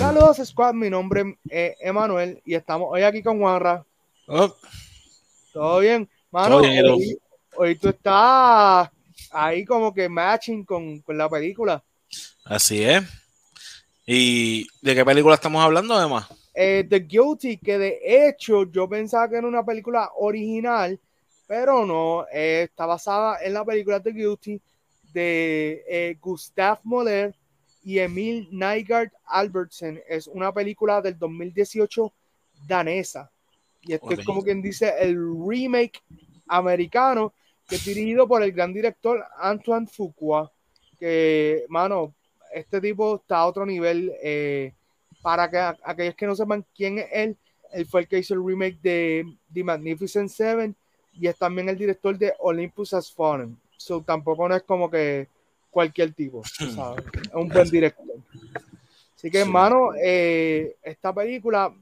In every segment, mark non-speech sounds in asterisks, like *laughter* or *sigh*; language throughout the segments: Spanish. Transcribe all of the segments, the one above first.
Saludos Squad, mi nombre es Emanuel y estamos hoy aquí con Juanra. Oh, ¿Todo bien? Mano, Todo bien, hoy, hoy tú estás ahí como que matching con, con la película. así es. ¿Y de qué película estamos hablando, además? Eh, The Guilty, que de hecho yo pensaba que era una película original, pero no, eh, está basada en la película The Guilty de eh, Gustav Moller y Emil Nygaard Albertsen. Es una película del 2018 danesa. Y esto es como quien dice el remake americano que es dirigido por el gran director Antoine Fuqua. Que, mano, este tipo está a otro nivel. eh, para que aquellos que no sepan quién es él, él fue el que hizo el remake de The Magnificent Seven y es también el director de Olympus Has Fallen. So, tampoco no es como que cualquier tipo, *clears throat* sabes, es un buen director. Así que, Sí. hermano, eh, esta película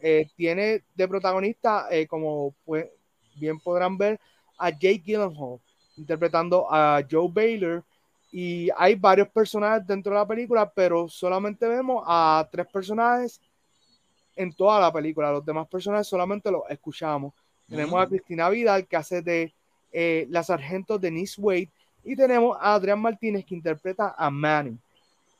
eh, tiene de protagonista, eh, como pues, bien podrán ver, a Jake Gyllenhaal interpretando a Joe Baylor y hay varios personajes dentro de la película, pero solamente vemos a tres personajes en toda la película. Los demás personajes solamente los escuchamos. Tenemos a Mm. Cristina Vidal, que hace de eh, la sargento Denise Wade, y tenemos a Adrián Martínez, que interpreta a Manny.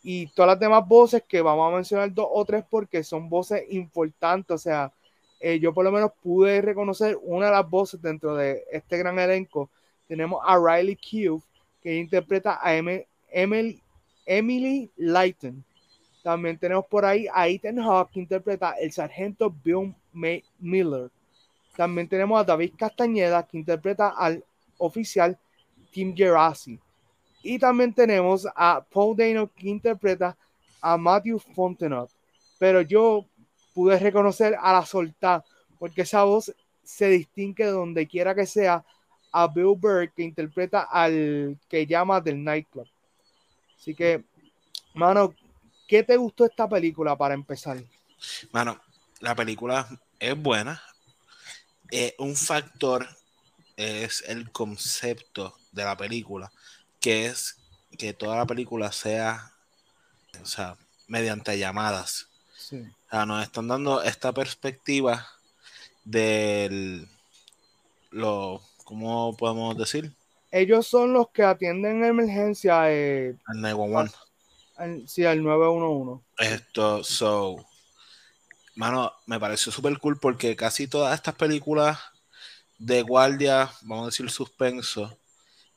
Y todas las demás voces, que vamos a mencionar dos o tres porque son voces importantes. O sea, eh, yo por lo menos pude reconocer una de las voces dentro de este gran elenco. Tenemos a Riley Keough, que interpreta a Em- Emily, Emily Lighton. También tenemos por ahí a Ethan Hawke, que interpreta el sargento Bill Miller. También tenemos a David Castañeda, que interpreta al oficial Tim Gerasi. Y también tenemos a Paul Dano, que interpreta a Matthew Fontenot. Pero yo pude reconocer a la solta, porque esa voz se distingue de donde quiera que sea a Bill Burr, que interpreta al que llama del nightclub. Así que, mano, ¿qué te gustó esta película para empezar? Mano, la película es buena. Un factor es el concepto de la película, que es que toda la película sea, o sea, mediante llamadas. Sí. O sea, nos están dando esta perspectiva del lo, ¿cómo podemos decir? Ellos son los que atienden emergencia, eh, El 911. al, sí, al 911. Esto, so, mano, me pareció súper cool porque casi todas estas películas de guardia, vamos a decir suspenso,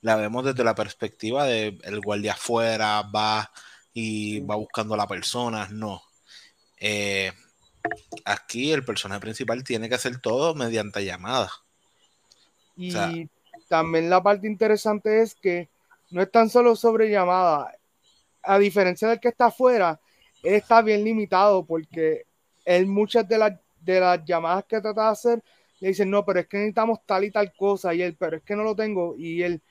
la vemos desde la perspectiva de el guardia afuera, va y va buscando a la persona, no. Eh, aquí el personaje principal tiene que hacer todo mediante llamadas. Y O sea- también la parte interesante es que no es tan solo sobre llamada. A diferencia del que está afuera, él está bien limitado porque él muchas de las, de las llamadas que trata de hacer le dicen, no, pero es que necesitamos tal y tal cosa. Y él, pero es que no lo tengo. Y él,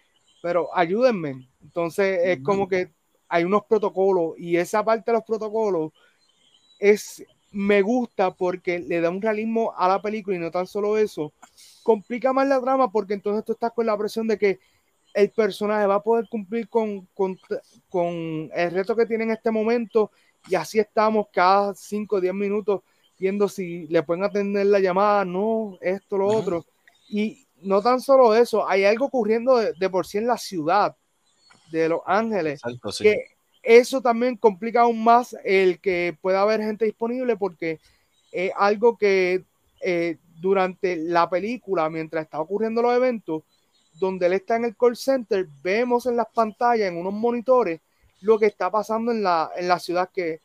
pero ayúdenme. Entonces es como que hay unos protocolos y esa parte de los protocolos es me gusta porque le da un realismo a la película y no tan solo eso, complica más la trama porque entonces tú estás con la presión de que el personaje va a poder cumplir con, con, con el reto que tiene en este momento y así estamos cada 5 o 10 minutos viendo si le pueden atender la llamada, no, esto, lo otro. Y no tan solo eso, hay algo ocurriendo de, de por sí en la ciudad de Los Ángeles Exacto, sí. que eso también complica aún más el que pueda haber gente disponible porque es algo que eh, durante la película, mientras está ocurriendo los eventos, donde él está en el call center, vemos en las pantallas, en unos monitores, lo que está pasando en la, en la ciudad que,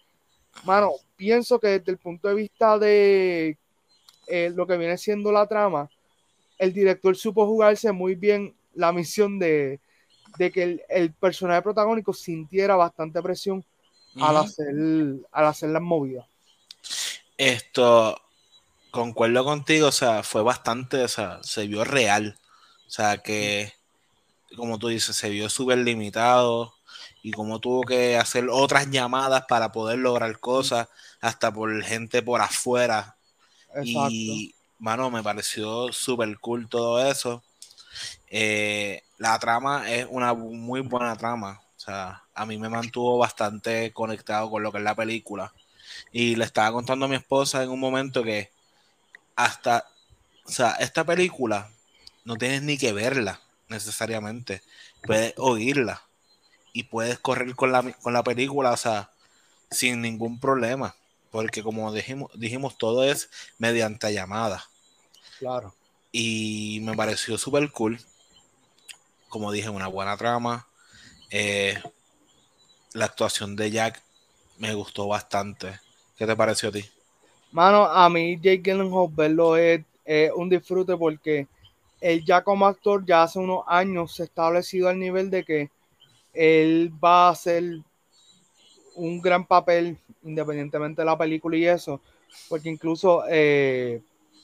mano, pienso que desde el punto de vista de eh, lo que viene siendo la trama, el director supo jugarse muy bien la misión de, de que el, el personaje protagónico sintiera bastante presión al, Ujú. hacer, al hacer las movidas. Esto, concuerdo contigo, o sea, fue bastante, o sea, se vio real. O sea, que, como tú dices, se vio súper limitado y como tuvo que hacer otras llamadas para poder lograr cosas, hasta por gente por afuera. Exacto. Y, mano, me pareció súper cool todo eso. Eh, la trama es una muy buena trama. O sea, a mí me mantuvo bastante conectado con lo que es la película. Y le estaba contando a mi esposa en un momento que hasta, o sea, esta película no tienes ni que verla necesariamente, puedes oírla y puedes correr con la, con la película, o sea, sin ningún problema, porque como dijimos, dijimos todo es mediante llamada. Claro. Y me pareció súper cool. Como dije, una buena trama. Eh, la actuación de Jack me gustó bastante. ¿Qué te pareció a ti? Mano, a mí Jake Gyllenhaal verlo es, un disfrute porque él ya como actor ya hace unos años se ha establecido al nivel de que él va a hacer un gran papel independientemente de la película y eso, porque incluso, eh,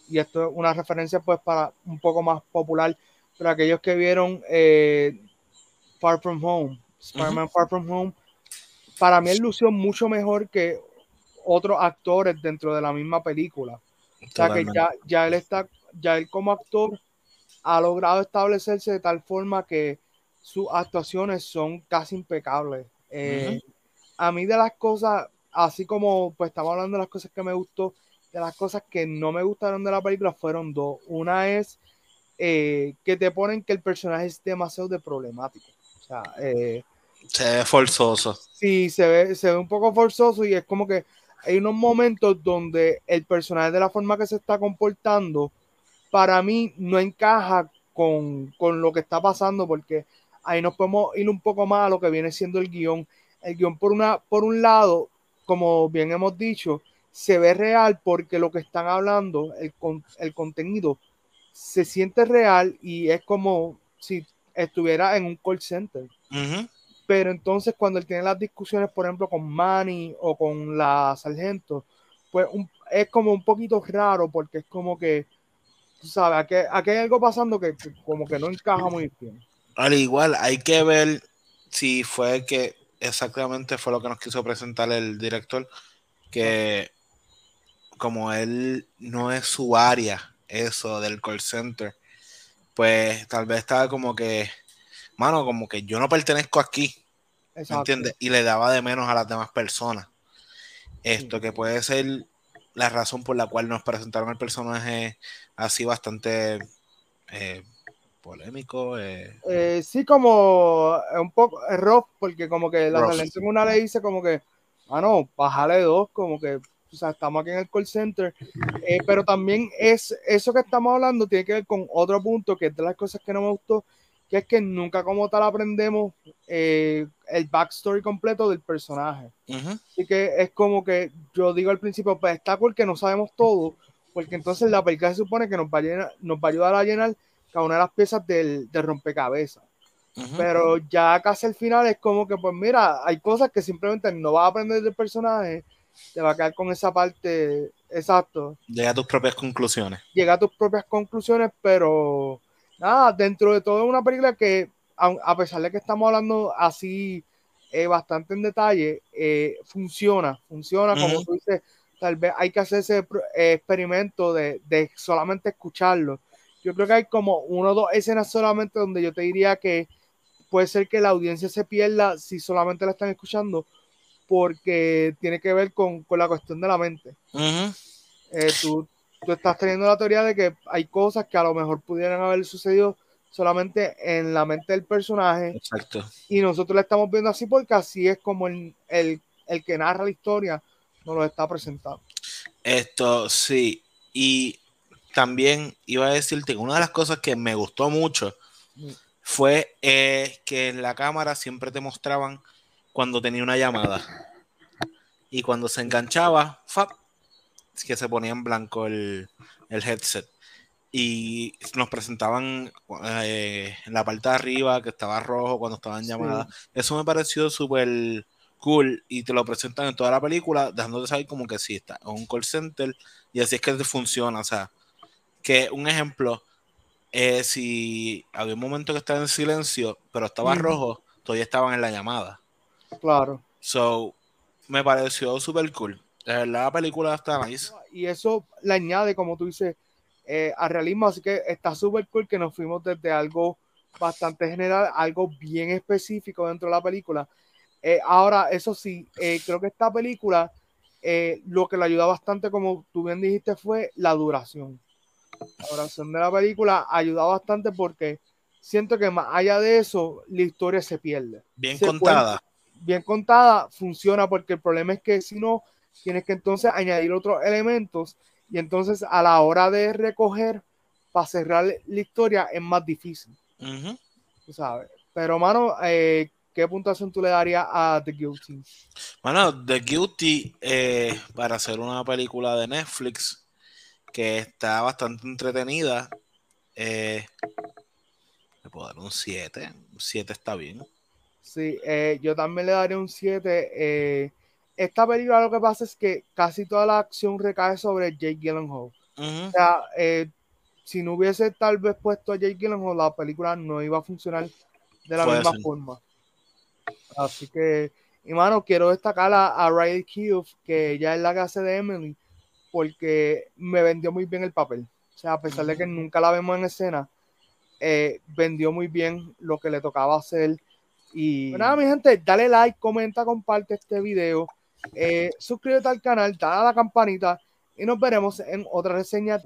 y esto es una referencia pues para un poco más popular, pero aquellos que vieron eh, Far From Home, Spider-Man Far From Home, para mí él lució mucho mejor que otros actores dentro de la misma película. O sea que ya, ya él está, ya él como actor ha logrado establecerse de tal forma que sus actuaciones son casi impecables. Eh, a mí de las cosas, así como pues estamos hablando de las cosas que me gustó, de las cosas que no me gustaron de la película fueron dos. Una es eh, que te ponen que el personaje es demasiado de problemático. O sea, eh, se ve forzoso. Sí, se ve, se ve un poco forzoso y es como que hay unos momentos donde el personaje de la forma que se está comportando, para mí no encaja con, lo que está pasando porque ahí nos podemos ir un poco más a lo que viene siendo el guion. El guion por, una, por un lado, como bien hemos dicho, se ve real porque lo que están hablando, el, el contenido, se siente real y es como si estuviera en un call center. Pero entonces cuando él tiene las discusiones, por ejemplo, con Manny o con la sargento, pues es como un poquito raro porque es como que, tú sabes, aquí, hay algo pasando que, como que no encaja muy bien. Al igual, hay que ver si fue que exactamente fue lo que nos quiso presentar el director, que como él no es su área, eso del call center, pues tal vez estaba como que, mano, como que yo no pertenezco aquí, entiendes? Y le daba de menos a las demás personas. Esto que puede ser la razón por la cual nos presentaron el personaje así bastante eh, polémico. Eh. Eh, sí, como un poco rough, porque como que la talento en una le dice como que, ah, no, bájale dos, como que, o sea, estamos aquí en el call center. pero también es eso que estamos hablando tiene que ver con otro punto, que es de las cosas que no me gustó, que es que nunca como tal aprendemos eh, el backstory completo del personaje. Así que es como que yo digo al principio, pues está porque no sabemos todo, porque entonces la película se supone que nos va a, nos va a ayudar a llenar cada una de las piezas del, de rompecabezas. Pero ya casi al final es como que, pues mira, hay cosas que simplemente no vas a aprender del personaje, te va a quedar con esa parte, exacto. Llega a tus propias conclusiones. Llega a tus propias conclusiones, pero nada, dentro de todo una película que, a, pesar de que estamos hablando así eh, bastante en detalle, eh, funciona, funciona, como tú dices, tal vez hay que hacer ese eh, experimento de, solamente escucharlo. Yo creo que hay como uno o dos escenas solamente donde yo te diría que puede ser que la audiencia se pierda si solamente la están escuchando, porque tiene que ver con, la cuestión de la mente. tú, tú estás teniendo la teoría de que hay cosas que a lo mejor pudieran haber sucedido solamente en la mente del personaje. Exacto. Y nosotros la estamos viendo así porque así es como el, que narra la historia nos lo está presentando. Esto sí. Y también iba a decirte que una de las cosas que me gustó mucho fue eh, que en la cámara siempre te mostraban cuando tenía una llamada. Y cuando se enganchaba, ¡fap! que se ponía en blanco el, headset. Y nos presentaban eh, en la parte de arriba que estaba rojo cuando estaban llamadas. Eso me pareció súper cool y te lo presentan en toda la película, dejándote saber como que sí está en un call center y así es que funciona. O sea, que un ejemplo, es si había un momento que estaba en silencio, pero estaba rojo, todavía estaban en la llamada. Claro. So, me pareció súper cool. La película está nice. Y eso le añade, como tú dices, eh, al realismo. Así que está súper cool que nos fuimos desde algo bastante general algo bien específico dentro de la película. Eh, ahora, eso sí, eh, creo que esta película Eh, lo que le ayuda bastante, como tú bien dijiste, fue la duración. La duración de la película ayuda bastante porque siento que más allá de eso, la historia se pierde. Bien contada. bien contada funciona porque el problema es que si no, tienes que entonces añadir otros elementos y entonces a la hora de recoger para cerrar la historia es más difícil. sabes. Pero, mano, eh, ¿qué puntuación tú le darías a The Guilty? Bueno, The Guilty, eh, para hacer una película de Netflix que está bastante entretenida, eh, le puedo dar un 7. Un 7 está bien. Sí, eh, yo también le daría un 7. esta película lo que pasa es que casi toda la acción recae sobre Jake Gyllenhaal. O sea, si no hubiese tal vez puesto a Jake Gyllenhaal, la película no iba a funcionar de la misma forma. Así que, y mano, quiero destacar a, Riley Keough, que ya es la que hace de Emily, porque me vendió muy bien el papel. O sea, a pesar de que nunca la vemos en escena, eh, vendió muy bien lo que le tocaba hacer. Y pues nada, mi gente, dale like, comenta, comparte este video, eh, suscríbete al canal, dale a la campanita y nos veremos en otra reseña.